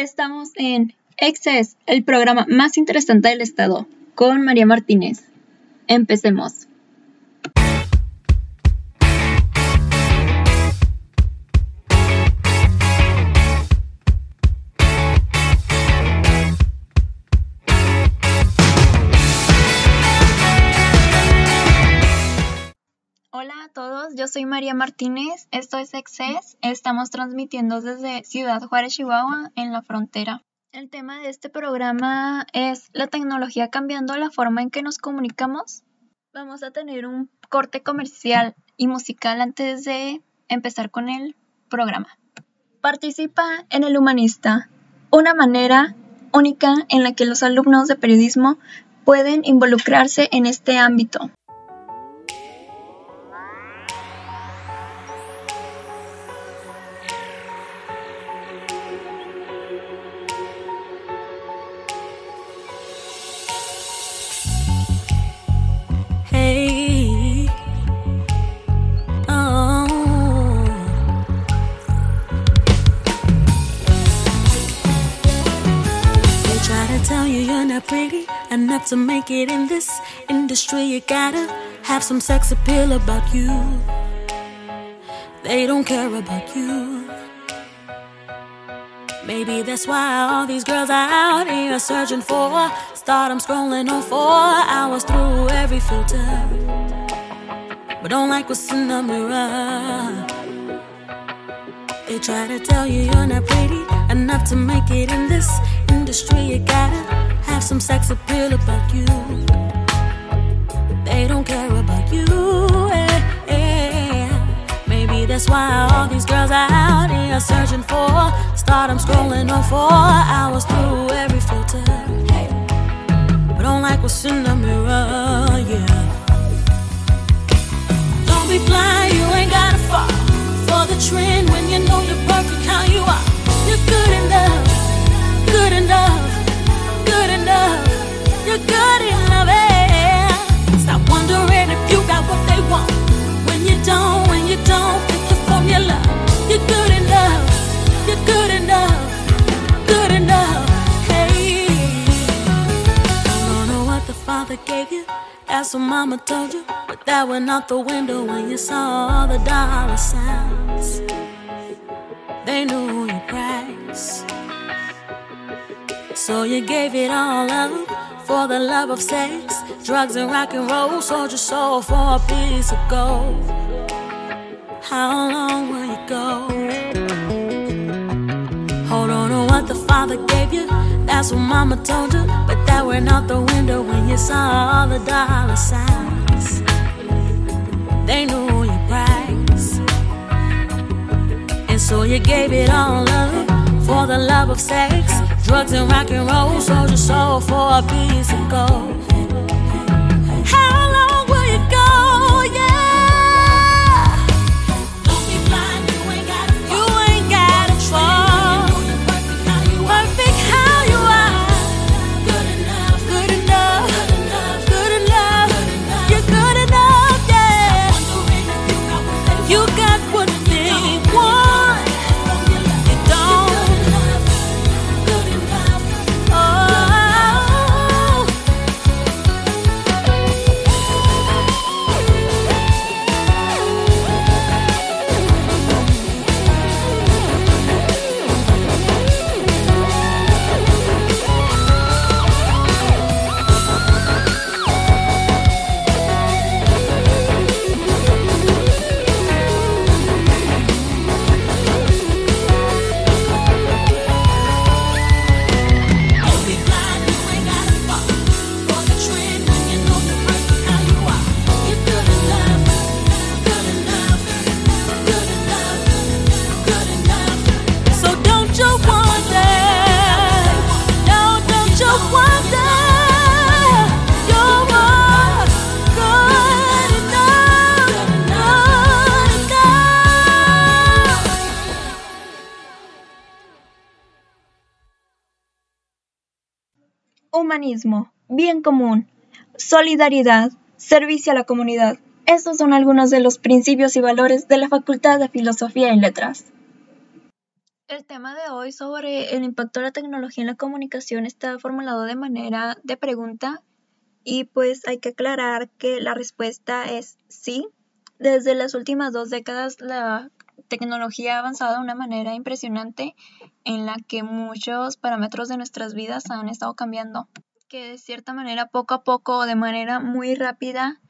Estamos en Excess, el programa más interesante del estado, con María Martínez. Empecemos. Soy María Martínez, esto es Excess, estamos transmitiendo desde Ciudad Juárez, Chihuahua, en la frontera. El tema de este programa es la tecnología cambiando la forma en que nos comunicamos. Vamos a tener un corte comercial y musical antes de empezar con el programa. Participa en el Humanista, una manera única en la que los alumnos de periodismo pueden involucrarse en este ámbito. Pretty enough to make it in this industry. You gotta have some sex appeal about you. They don't care about you. Maybe that's why all these girls are out here searching for stardom, scrolling on four hours through every filter. But don't like what's in the mirror. They try to tell you you're not pretty enough to make it in this industry. You gotta have some sex appeal about you. They don't care about you. eh, eh. Maybe that's why all these girls are out here searching for stardom, scrolling on four hours through every filter. But don't like what's in the mirror, yeah. Don't be blind, you ain't gotta fall for the trend when you know you're perfect how you are. You're good enough, good enough, You're good. Stop wondering if you got what they want. When you don't, when you don't formula, you're good enough, you're good enough, good enough. Hey. Don't know what the father gave you. That's what mama told you. But that went out the window when you saw all the dollar signs. They knew your price. So you gave it all up for the love of sex, drugs, and rock and roll. Sold your soul for a piece of gold. How long will you go? Hold on to what the father gave you. That's what mama told you. But that went out the window when you saw all the dollar signs. They knew your price. And so you gave it all up for the love of sex, drugs, and rock and roll. Sold your soul for a piece of gold. Humanismo, bien común, solidaridad, servicio a la comunidad. Estos son algunos de los principios y valores de la Facultad de Filosofía y Letras. El tema de hoy sobre el impacto de la tecnología en la comunicación está formulado de manera de pregunta y pues hay que aclarar que la respuesta es sí. Desde las últimas dos décadas la tecnología ha avanzado de una manera impresionante en la que muchos parámetros de nuestras vidas han estado cambiando, que de cierta manera poco a poco o de manera muy rápida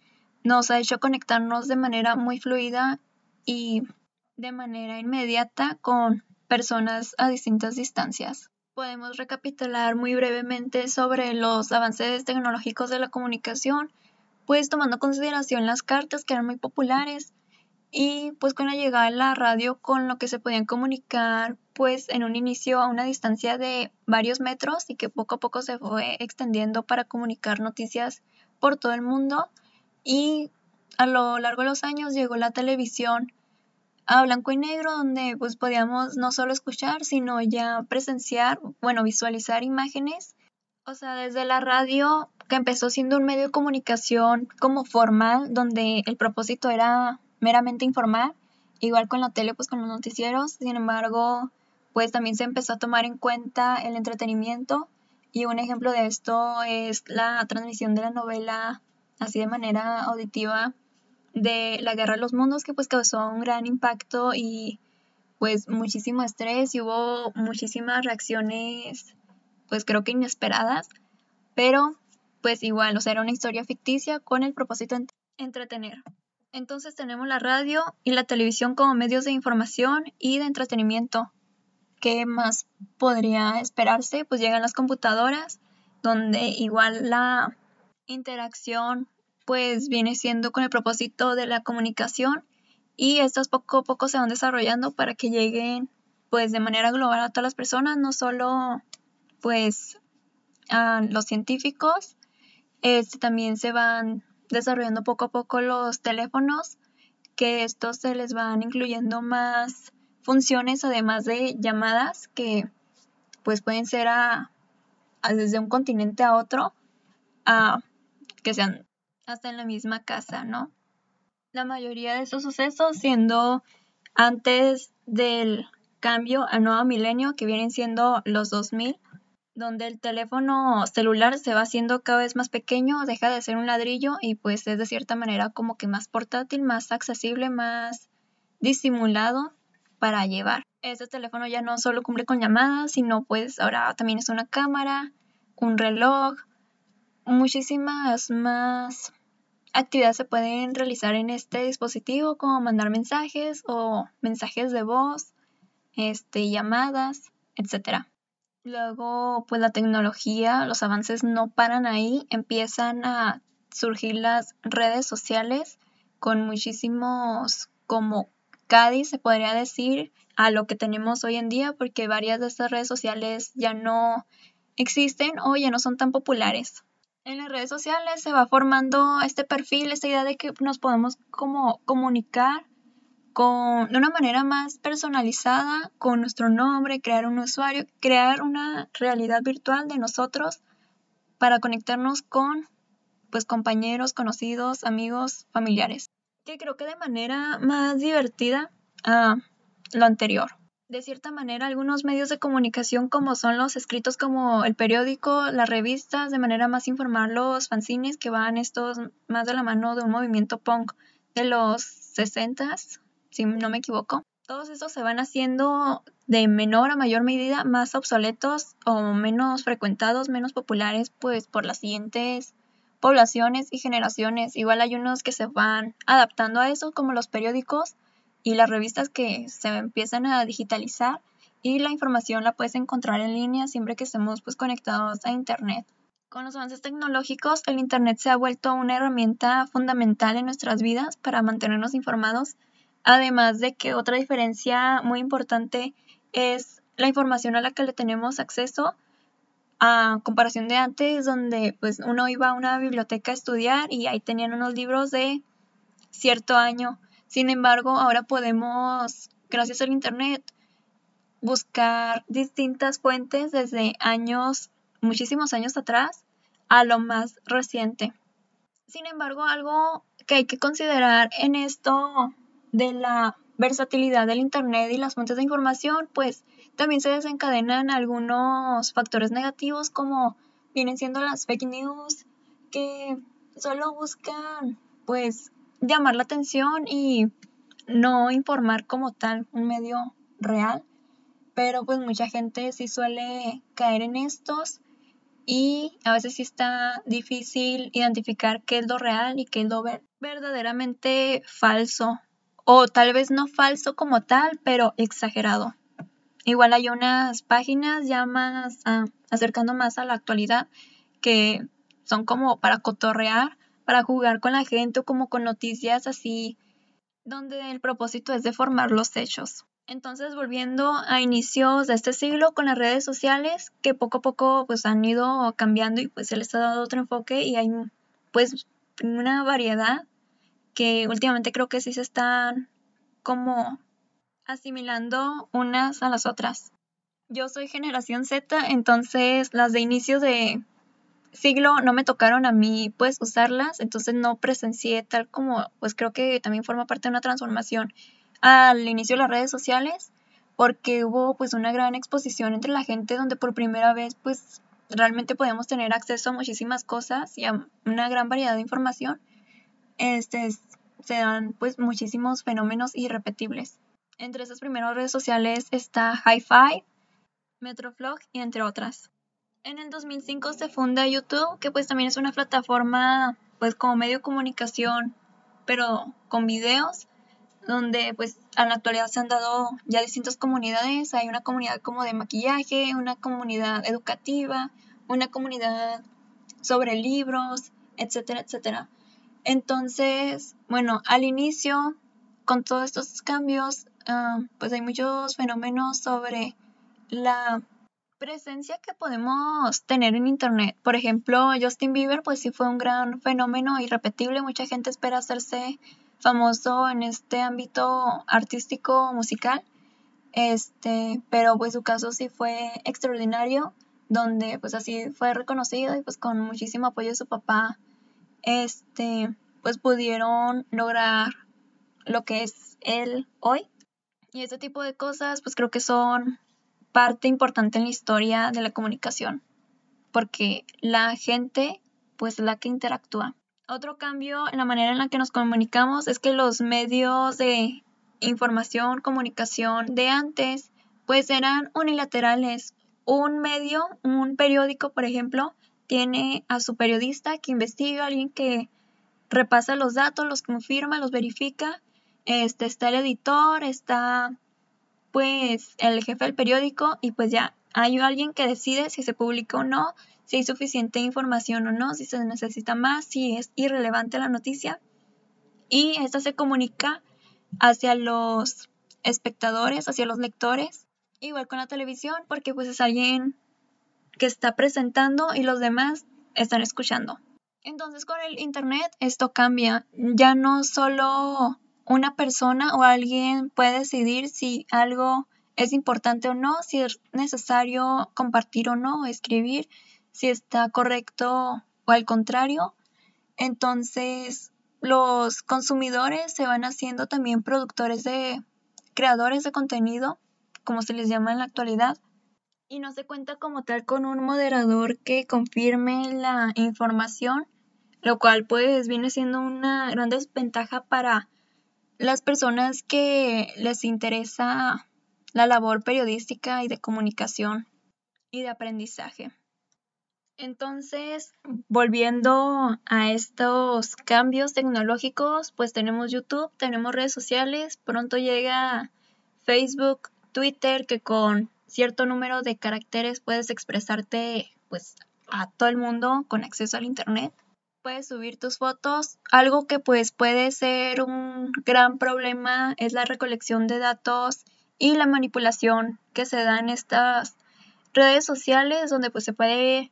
nos ha hecho conectarnos de manera muy fluida y de manera inmediata con personas a distintas distancias. Podemos recapitular muy brevemente sobre los avances tecnológicos de la comunicación, pues tomando en consideración las cartas que eran muy populares y pues con la llegada de la radio con lo que se podían comunicar pues en un inicio a una distancia de varios metros y que poco a poco se fue extendiendo para comunicar noticias por todo el mundo y a lo largo de los años llegó la televisión a blanco y negro donde pues podíamos no solo escuchar, sino ya presenciar, bueno, visualizar imágenes. O sea, desde la radio, que empezó siendo un medio de comunicación como formal, donde el propósito era meramente informar, igual con la tele, pues con los noticieros, sin embargo, pues también se empezó a tomar en cuenta el entretenimiento. Y un ejemplo de esto es la transmisión de la novela así de manera auditiva de la Guerra de los Mundos, que pues causó un gran impacto y pues muchísimo estrés y hubo muchísimas reacciones pues creo que inesperadas, pero pues igual, o sea, era una historia ficticia con el propósito de entretener. Entonces tenemos la radio y la televisión como medios de información y de entretenimiento. ¿Qué más podría esperarse? Pues llegan las computadoras, donde igual la interacción pues viene siendo con el propósito de la comunicación y estas poco a poco se van desarrollando para que lleguen pues de manera global a todas las personas, no solo pues a los científicos, este, también se van desarrollando poco a poco los teléfonos, que estos se les van incluyendo más funciones además de llamadas que pues pueden ser a, desde un continente a otro, a que sean hasta en la misma casa, ¿no? La mayoría de estos sucesos siendo antes del cambio al nuevo milenio, que vienen siendo los 2000, donde el teléfono celular se va haciendo cada vez más pequeño, deja de ser un ladrillo y pues es de cierta manera como que más portátil, más accesible, más disimulado para llevar. Este teléfono ya no solo cumple con llamadas, sino pues ahora también es una cámara, un reloj, muchísimas más actividades se pueden realizar en este dispositivo como mandar mensajes o mensajes de voz, este, llamadas, etc. Luego, pues la tecnología, los avances no paran ahí, empiezan a surgir las redes sociales con muchísimos como Cádiz, se podría decir, a lo que tenemos hoy en día, porque varias de estas redes sociales ya no existen o ya no son tan populares. En las redes sociales se va formando este perfil, esta idea de que nos podemos como comunicar con, de una manera más personalizada con nuestro nombre, crear un usuario, crear una realidad virtual de nosotros para conectarnos con pues compañeros, conocidos, amigos, familiares. Que creo que de manera más divertida a lo anterior de cierta manera algunos medios de comunicación como son los escritos como el periódico, las revistas, de manera más informal los fanzines que van estos más de la mano de un movimiento punk de los 60, si no me equivoco. Todos estos se van haciendo de menor a mayor medida más obsoletos o menos frecuentados, menos populares, pues por las siguientes poblaciones y generaciones. Igual hay unos que se van adaptando a eso, como los periódicos, y las revistas que se empiezan a digitalizar y la información la puedes encontrar en línea siempre que estemos pues conectados a internet. Con los avances tecnológicos, el internet se ha vuelto una herramienta fundamental en nuestras vidas para mantenernos informados, además de que otra diferencia muy importante es la información a la que le tenemos acceso a comparación de antes donde pues uno iba a una biblioteca a estudiar y ahí tenían unos libros de cierto año sin embargo, ahora podemos, gracias al Internet, buscar distintas fuentes desde años, muchísimos años atrás, a lo más reciente. Sin embargo, algo que hay que considerar en esto de la versatilidad del Internet y las fuentes de información, pues también se desencadenan algunos factores negativos como vienen siendo las fake news que solo buscan pues llamar la atención y no informar como tal un medio real, pero pues mucha gente sí suele caer en estos y a veces sí está difícil identificar qué es lo real y qué es lo verdaderamente falso o tal vez no falso como tal, pero exagerado. Igual hay unas páginas ya más ah, acercando más a la actualidad que son como para cotorrear, para jugar con la gente o como con noticias así donde el propósito es deformar los hechos. Entonces, volviendo a inicios de este siglo con las redes sociales, que poco a poco pues han ido cambiando y pues se les ha dado otro enfoque y hay pues una variedad que últimamente creo que sí se están como asimilando unas a las otras. Yo soy generación Z, entonces las de inicio de siglo no me tocaron a mí pues usarlas, entonces no presencié tal como pues creo que también forma parte de una transformación al inicio de las redes sociales porque hubo pues una gran exposición entre la gente donde por primera vez pues realmente podíamos tener acceso a muchísimas cosas y a una gran variedad de información. Este se dan pues muchísimos fenómenos irrepetibles. Entre esas primeras redes sociales está HiFi, Metroflog y entre otras. En el 2005 se funda YouTube, que pues también es una plataforma pues como medio de comunicación, pero con videos, donde pues en la actualidad se han dado ya distintas comunidades. Hay una comunidad como de maquillaje, una comunidad educativa, una comunidad sobre libros, etcétera, etcétera. Entonces, bueno, al inicio, con todos estos cambios, Ah, pues hay muchos fenómenos sobre la presencia que podemos tener en internet. Por ejemplo, Justin Bieber, pues sí fue un gran fenómeno irrepetible. Mucha gente espera hacerse famoso en este ámbito artístico musical. Este, pero pues su caso sí fue extraordinario, donde pues así fue reconocido y pues con muchísimo apoyo de su papá, este, pues pudieron lograr lo que es él hoy. Y este tipo de cosas, pues creo que son parte importante en la historia de la comunicación, porque la gente, pues la que interactúa. Otro cambio en la manera en la que nos comunicamos es que los medios de información, comunicación de antes, pues eran unilaterales. Un medio, un periódico, por ejemplo, tiene a su periodista que investiga, alguien que repasa los datos, los confirma, los verifica este, está el editor, está pues el jefe del periódico y pues ya hay alguien que decide si se publica o no, si hay suficiente información o no, si se necesita más, si es irrelevante la noticia. Y esta se comunica hacia los espectadores, hacia los lectores, igual con la televisión, porque pues es alguien que está presentando y los demás están escuchando. Entonces con el Internet esto cambia, ya no solo una persona o alguien puede decidir si algo es importante o no, si es necesario compartir o no, escribir, si está correcto o al contrario. Entonces, los consumidores se van haciendo también productores de creadores de contenido, como se les llama en la actualidad, y no se cuenta como tal con un moderador que confirme la información, lo cual pues viene siendo una gran desventaja para las personas que les interesa la labor periodística y de comunicación y de aprendizaje. Entonces, volviendo a estos cambios tecnológicos, pues tenemos YouTube, tenemos redes sociales, pronto llega Facebook, Twitter, que con cierto número de caracteres puedes expresarte pues a todo el mundo con acceso al internet puedes subir tus fotos. Algo que pues puede ser un gran problema es la recolección de datos y la manipulación que se da en estas redes sociales donde pues se puede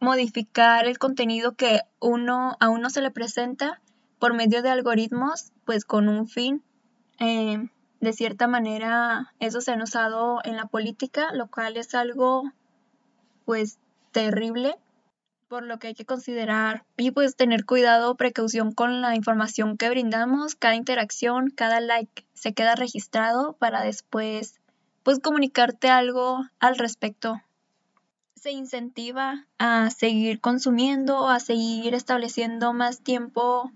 modificar el contenido que uno a uno se le presenta por medio de algoritmos pues con un fin eh, de cierta manera eso se ha usado en la política lo cual es algo pues terrible por lo que hay que considerar y pues tener cuidado, precaución con la información que brindamos, cada interacción, cada like se queda registrado para después pues comunicarte algo al respecto. Se incentiva a seguir consumiendo, a seguir estableciendo más tiempo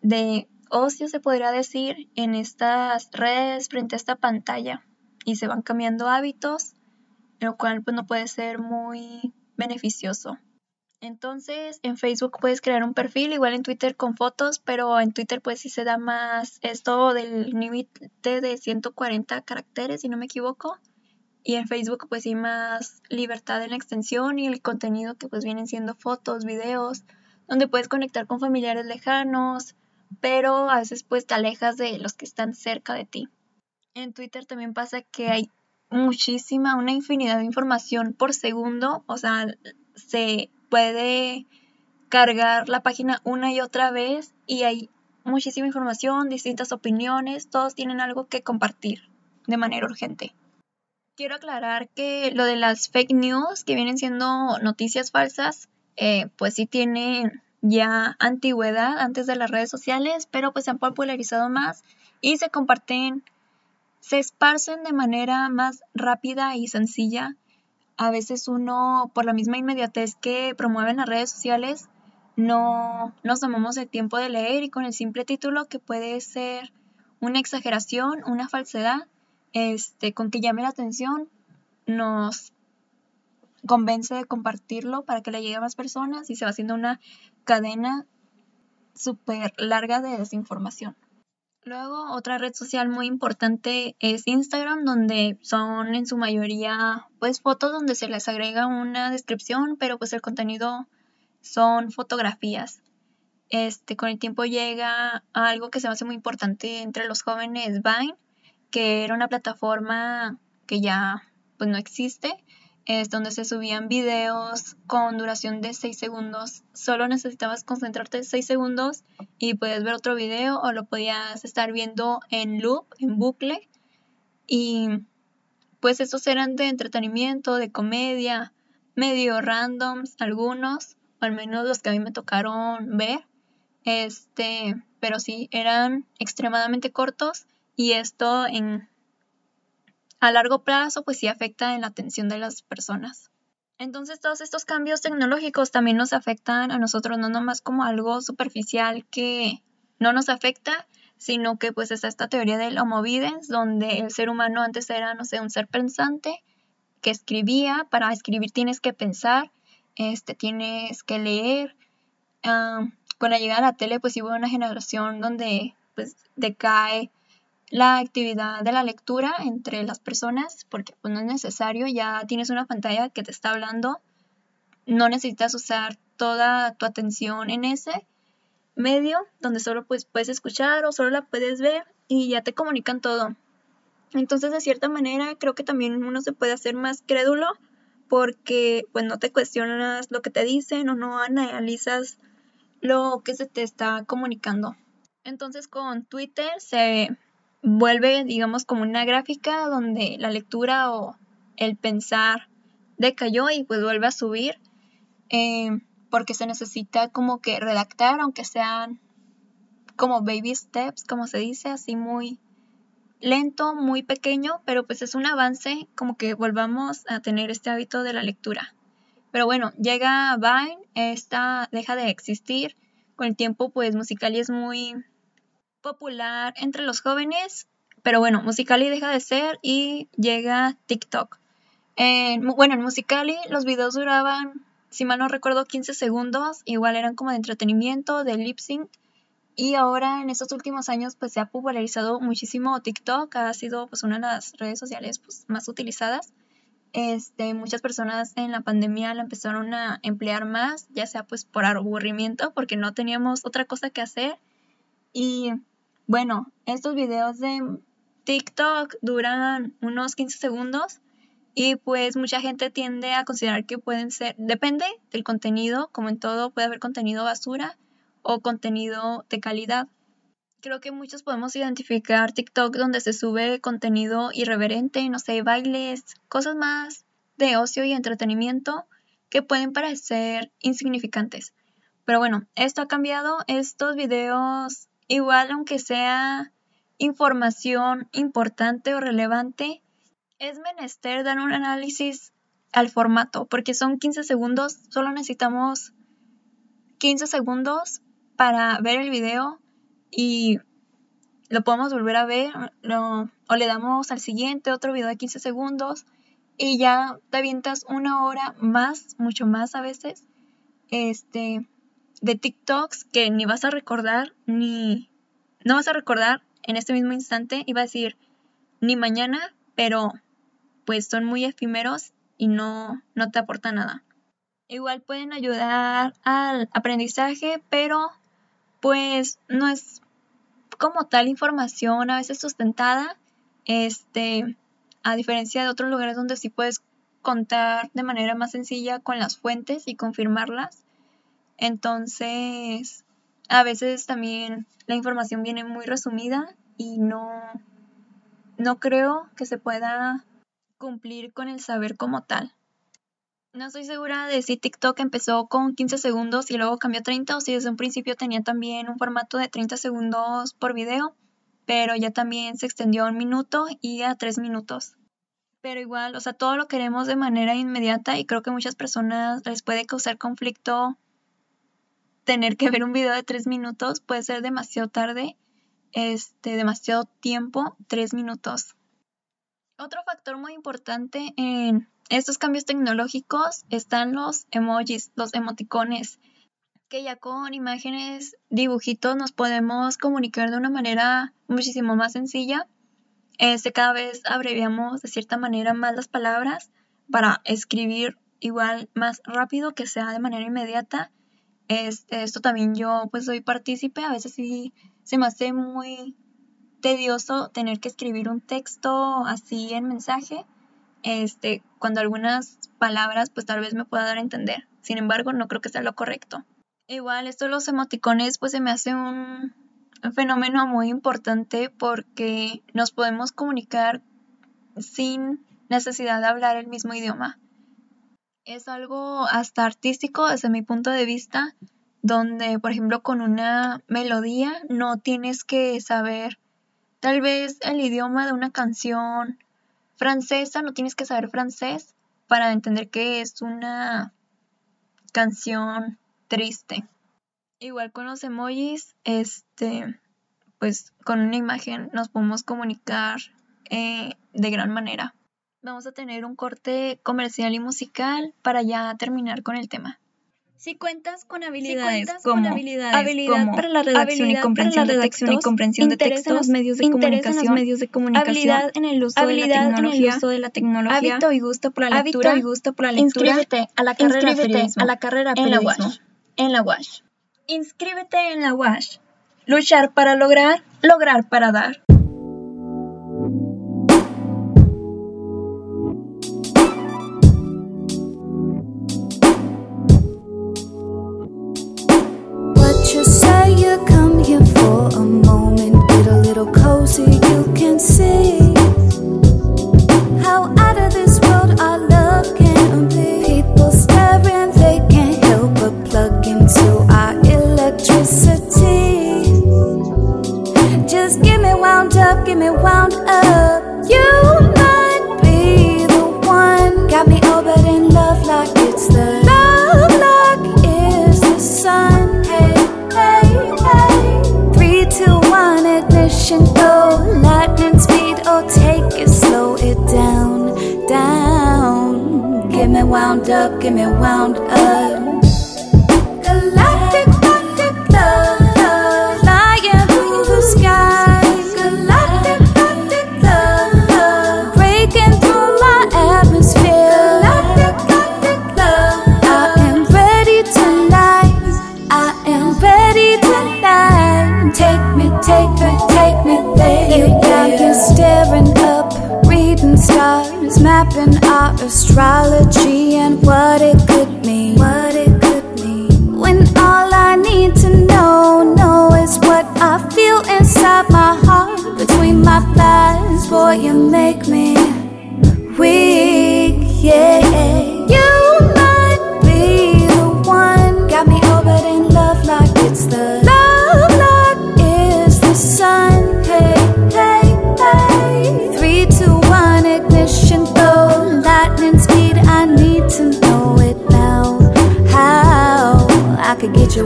de ocio, se podría decir, en estas redes frente a esta pantalla. Y se van cambiando hábitos, lo cual pues no puede ser muy beneficioso. Entonces, en Facebook puedes crear un perfil, igual en Twitter con fotos, pero en Twitter pues sí se da más esto del límite de 140 caracteres, si no me equivoco. Y en Facebook pues sí más libertad en la extensión y el contenido que pues vienen siendo fotos, videos, donde puedes conectar con familiares lejanos, pero a veces pues te alejas de los que están cerca de ti. En Twitter también pasa que hay muchísima, una infinidad de información por segundo, o sea, se puede cargar la página una y otra vez y hay muchísima información, distintas opiniones, todos tienen algo que compartir de manera urgente. Quiero aclarar que lo de las fake news, que vienen siendo noticias falsas, eh, pues sí tienen ya antigüedad antes de las redes sociales, pero pues se han popularizado más y se comparten, se esparcen de manera más rápida y sencilla. A veces uno, por la misma inmediatez que promueven las redes sociales, no nos tomamos el tiempo de leer y con el simple título que puede ser una exageración, una falsedad, este, con que llame la atención, nos convence de compartirlo para que le llegue a más personas y se va haciendo una cadena súper larga de desinformación. Luego, otra red social muy importante es Instagram, donde son en su mayoría pues fotos donde se les agrega una descripción, pero pues el contenido son fotografías. Este, con el tiempo llega algo que se me hace muy importante entre los jóvenes Vine, que era una plataforma que ya pues no existe, es donde se subían videos con duración de 6 segundos. Solo necesitabas concentrarte 6 segundos y puedes ver otro video o lo podías estar viendo en loop, en bucle. Y pues estos eran de entretenimiento, de comedia, medio randoms, algunos, o al menos los que a mí me tocaron ver. Este, pero sí, eran extremadamente cortos y esto en a largo plazo pues sí afecta en la atención de las personas. Entonces todos estos cambios tecnológicos también nos afectan a nosotros, no nomás como algo superficial que no nos afecta, sino que pues está esta teoría del homo videns, donde el ser humano antes era, no sé, un ser pensante que escribía, para escribir tienes que pensar, este, tienes que leer. Ah, con la llegada de la tele pues hubo una generación donde pues decae la actividad de la lectura entre las personas, porque pues, no es necesario, ya tienes una pantalla que te está hablando, no necesitas usar toda tu atención en ese medio donde solo pues, puedes escuchar o solo la puedes ver y ya te comunican todo. Entonces, de cierta manera, creo que también uno se puede hacer más crédulo porque pues no te cuestionas lo que te dicen o no analizas lo que se te está comunicando. Entonces, con Twitter se vuelve, digamos, como una gráfica donde la lectura o el pensar decayó y pues vuelve a subir eh, porque se necesita como que redactar, aunque sean como baby steps, como se dice, así muy lento, muy pequeño, pero pues es un avance como que volvamos a tener este hábito de la lectura. Pero bueno, llega Vine, esta deja de existir, con el tiempo pues Musical.ly es muy popular entre los jóvenes, pero bueno, Musicali deja de ser y llega TikTok. bueno, en Musicali los videos duraban, si mal no recuerdo, 15 segundos, igual eran como de entretenimiento, de lip sync. Y ahora en estos últimos años pues se ha popularizado muchísimo TikTok, ha sido pues una de las redes sociales pues, más utilizadas. Este, muchas personas en la pandemia la empezaron a emplear más, ya sea pues por aburrimiento, porque no teníamos otra cosa que hacer. Y bueno, estos videos de TikTok duran unos 15 segundos y pues mucha gente tiende a considerar que pueden ser, depende del contenido, como en todo puede haber contenido basura o contenido de calidad. Creo que muchos podemos identificar TikTok donde se sube contenido irreverente, no sé, bailes, cosas más de ocio y entretenimiento que pueden parecer insignificantes. Pero bueno, esto ha cambiado. Estos videos Igual aunque sea información importante o relevante, Es menester dar un análisis al formato, porque son 15 segundos, solo necesitamos 15 segundos para ver el video y lo podemos volver a ver o le damos al siguiente otro video de 15 segundos y ya te avientas una hora más, mucho más a veces, este, de TikToks que ni vas a recordar, ni, no vas a recordar en este mismo instante, iba a decir, ni mañana, pero pues son muy efímeros y no, no te aporta nada. Igual pueden ayudar al aprendizaje, pero pues no es como tal información a veces sustentada, este, a diferencia de otros lugares donde sí puedes contar de manera más sencilla con las fuentes y confirmarlas. Entonces, a veces también la información viene muy resumida y no, no creo que se pueda cumplir con el saber como tal. No estoy segura de si TikTok empezó con 15 segundos y luego cambió a 30 o si desde un principio tenía también un formato de 30 segundos por video, pero ya también se extendió a un minuto y a tres minutos. Pero igual, o sea, todo lo queremos de manera inmediata y creo que muchas personas les puede causar conflicto tener que ver un video de tres minutos, puede ser demasiado tarde, este, demasiado tiempo, tres minutos. Otro factor muy importante en estos cambios tecnológicos están los emojis, los emoticones, que ya con imágenes, dibujitos nos podemos comunicar de una manera muchísimo más sencilla. Este, cada vez abreviamos de cierta manera más las palabras para escribir igual más rápido, que sea de manera inmediata. Este, esto también yo pues soy partícipe, a veces sí se me hace muy tedioso tener que escribir un texto así en mensaje este, cuando algunas palabras pues tal vez me pueda dar a entender. Sin embargo, no creo que sea lo correcto. Igual, esto de los emoticones pues se me hace un, fenómeno muy importante porque nos podemos comunicar sin necesidad de hablar el mismo idioma. Es algo hasta artístico desde mi punto de vista, donde por ejemplo con una melodía no tienes que saber tal vez el idioma de una canción francesa, no tienes que saber francés para entender que es una canción triste. Igual con los emojis, este, pues con una imagen nos podemos comunicar eh, de gran manera. Vamos a tener un corte comercial y musical para ya terminar con el tema. Si cuentas con habilidades como habilidad para la redacción y comprensión, de, textos, y comprensión de textos, los medios de comunicación, medios de comunicación, habilidad en el uso, de, la tecnología, uso de la tecnología, hábito y gusto por la lectura, y gusto por la lectura, inscríbete a la carrera periodismo, a la carrera en la UASH, en la. Inscríbete en la UASH. Luchar para lograr, lograr para dar.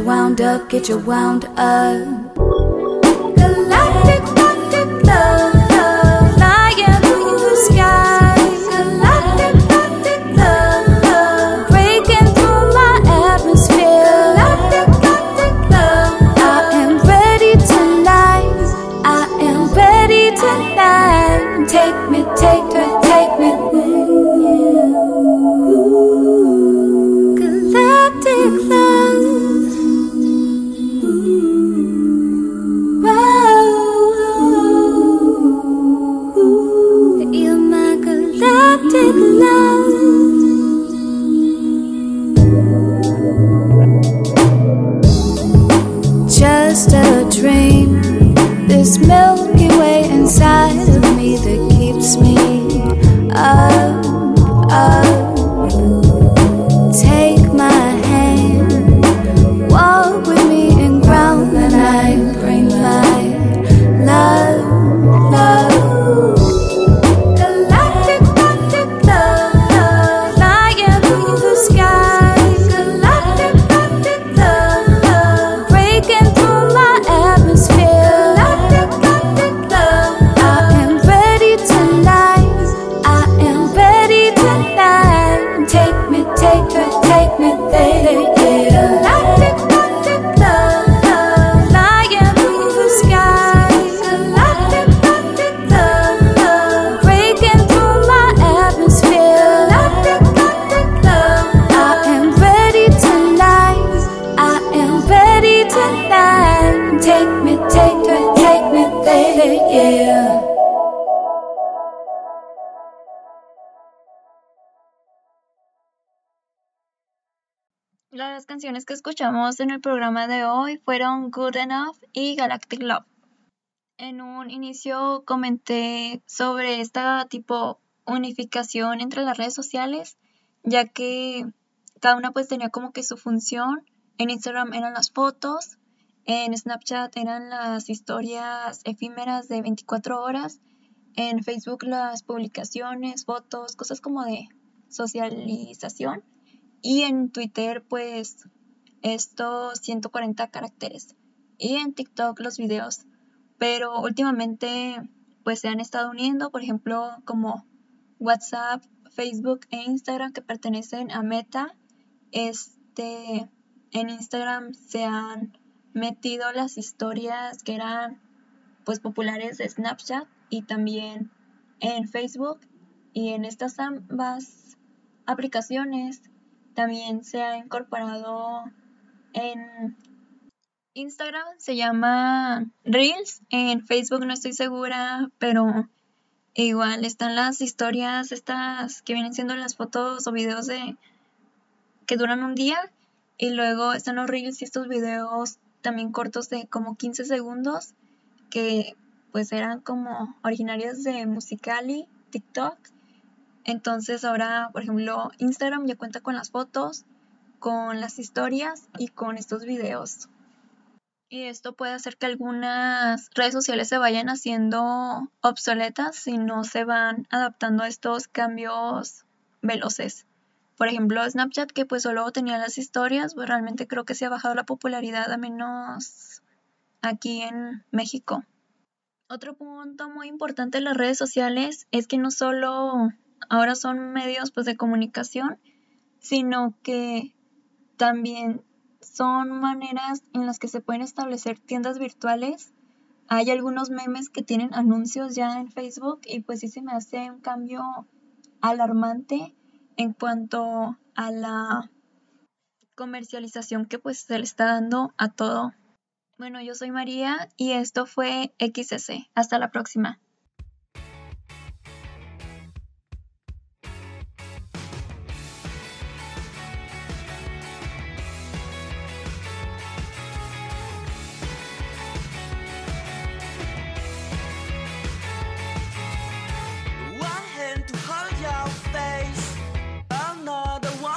wound up, get you wound up. Las canciones que escuchamos en el programa de hoy fueron Good Enough y Galactic Love. En un inicio comenté sobre esta tipo unificación entre las redes sociales, ya que cada una pues tenía como que su función. En Instagram eran las fotos, en Snapchat eran las historias efímeras de 24 horas, en Facebook las publicaciones, fotos, cosas como de socialización. Y en Twitter, pues, estos 140 caracteres. Y en TikTok los videos. Pero últimamente, pues se han estado uniendo, por ejemplo, como WhatsApp, Facebook e Instagram que pertenecen a Meta. Este, en Instagram se han metido las historias que eran pues populares de Snapchat y también en Facebook y en estas ambas aplicaciones también se ha incorporado en Instagram, se llama Reels, en Facebook no estoy segura, pero igual están las historias estas que vienen siendo las fotos o videos de que duran un día. Y luego están los Reels y estos videos también cortos de como 15 segundos que pues eran como originarios de Musicali, TikTok entonces ahora, por ejemplo, Instagram ya cuenta con las fotos, con las historias y con estos videos. Y esto puede hacer que algunas redes sociales se vayan haciendo obsoletas si no se van adaptando a estos cambios veloces. Por ejemplo, Snapchat, que pues solo tenía las historias, pues realmente creo que se ha bajado la popularidad, a menos aquí en México. Otro punto muy importante de las redes sociales es que no solo ahora son medios pues, de comunicación, sino que también son maneras en las que se pueden establecer tiendas virtuales. Hay algunos memes que tienen anuncios ya en Facebook y pues sí se me hace un cambio alarmante en cuanto a la comercialización que pues se le está dando a todo. Bueno, yo soy María y esto fue XS. Hasta la próxima.